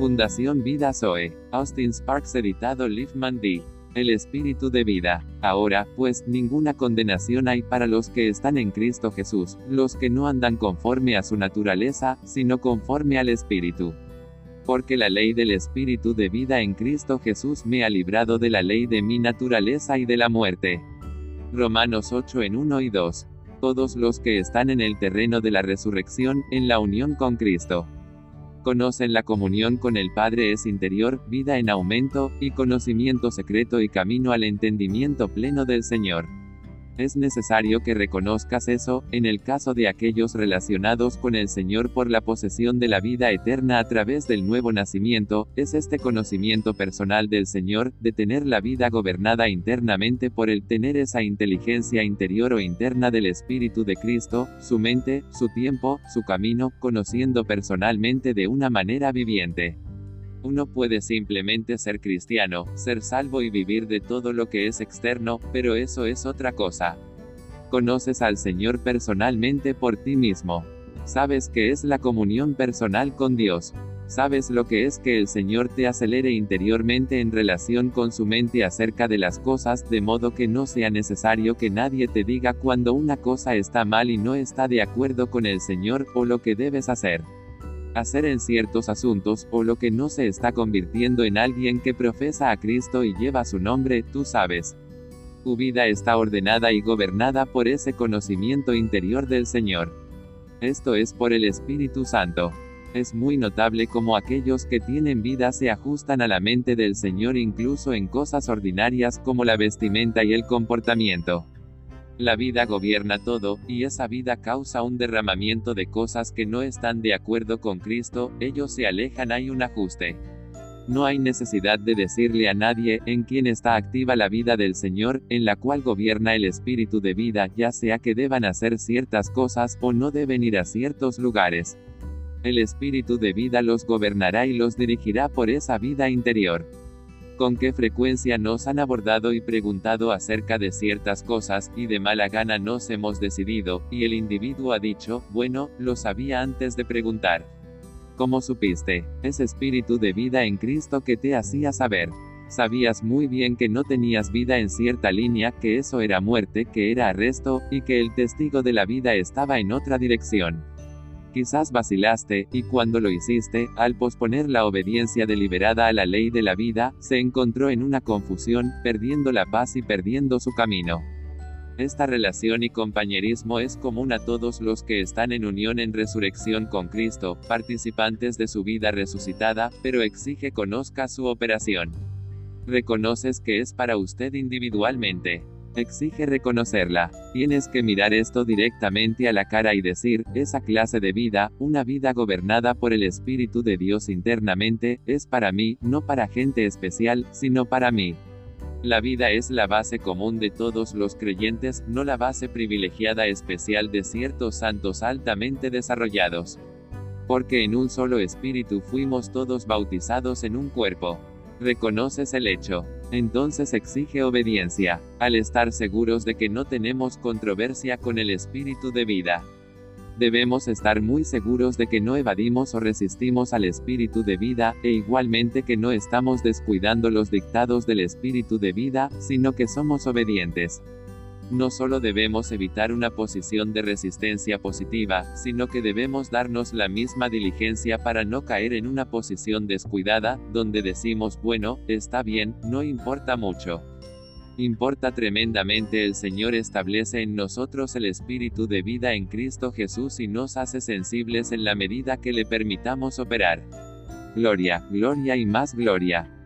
Fundación Vida Zoe. Austin Sparks editado Liefman D. El Espíritu de Vida. Ahora, pues, ninguna condenación hay para los que están en Cristo Jesús, los que no andan conforme a su naturaleza, sino conforme al Espíritu. Porque la ley del Espíritu de vida en Cristo Jesús me ha librado de la ley de mi naturaleza y de la muerte. Romanos 8 en 1 y 2. Todos los que están en el terreno de la resurrección, en la unión con Cristo. Conocen la comunión con el Padre es interior, vida en aumento, y conocimiento secreto y camino al entendimiento pleno del Señor. Es necesario que reconozcas eso, en el caso de aquellos relacionados con el Señor por la posesión de la vida eterna a través del nuevo nacimiento, es este conocimiento personal del Señor, de tener la vida gobernada internamente por el tener esa inteligencia interior o interna del Espíritu de Cristo, su mente, su tiempo, su camino, conociendo personalmente de una manera viviente. Uno puede simplemente ser cristiano, ser salvo y vivir de todo lo que es externo, pero eso es otra cosa. Conoces al Señor personalmente por ti mismo. Sabes que es la comunión personal con Dios. Sabes lo que es que el Señor te acelere interiormente en relación con su mente acerca de las cosas, de modo que no sea necesario que nadie te diga cuando una cosa está mal y no está de acuerdo con el Señor, o lo que debes hacer hacer en ciertos asuntos, o lo que no se está convirtiendo en alguien que profesa a Cristo y lleva su nombre, tú sabes. Tu vida está ordenada y gobernada por ese conocimiento interior del Señor. Esto es por el Espíritu Santo. Es muy notable cómo aquellos que tienen vida se ajustan a la mente del Señor incluso en cosas ordinarias como la vestimenta y el comportamiento. La vida gobierna todo, y esa vida causa un derramamiento de cosas que no están de acuerdo con Cristo, ellos se alejan, hay un ajuste. No hay necesidad de decirle a nadie, en quien está activa la vida del Señor, en la cual gobierna el espíritu de vida, ya sea que deban hacer ciertas cosas, o no deben ir a ciertos lugares. El espíritu de vida los gobernará y los dirigirá por esa vida interior con qué frecuencia nos han abordado y preguntado acerca de ciertas cosas, y de mala gana nos hemos decidido, y el individuo ha dicho, bueno, lo sabía antes de preguntar. ¿Cómo supiste? Es espíritu de vida en Cristo que te hacía saber. Sabías muy bien que no tenías vida en cierta línea, que eso era muerte, que era arresto, y que el testigo de la vida estaba en otra dirección. Quizás vacilaste, y cuando lo hiciste, al posponer la obediencia deliberada a la ley de la vida, se encontró en una confusión, perdiendo la paz y perdiendo su camino. Esta relación y compañerismo es común a todos los que están en unión en resurrección con Cristo, participantes de su vida resucitada, pero exige conozca su operación. Reconoces que es para usted individualmente exige reconocerla. Tienes que mirar esto directamente a la cara y decir, esa clase de vida, una vida gobernada por el Espíritu de Dios internamente, es para mí, no para gente especial, sino para mí. La vida es la base común de todos los creyentes, no la base privilegiada especial de ciertos santos altamente desarrollados. Porque en un solo espíritu fuimos todos bautizados en un cuerpo. Reconoces el hecho. Entonces exige obediencia, al estar seguros de que no tenemos controversia con el espíritu de vida. Debemos estar muy seguros de que no evadimos o resistimos al espíritu de vida, e igualmente que no estamos descuidando los dictados del espíritu de vida, sino que somos obedientes. No solo debemos evitar una posición de resistencia positiva, sino que debemos darnos la misma diligencia para no caer en una posición descuidada, donde decimos, bueno, está bien, no importa mucho. Importa tremendamente el Señor establece en nosotros el espíritu de vida en Cristo Jesús y nos hace sensibles en la medida que le permitamos operar. Gloria, gloria y más gloria.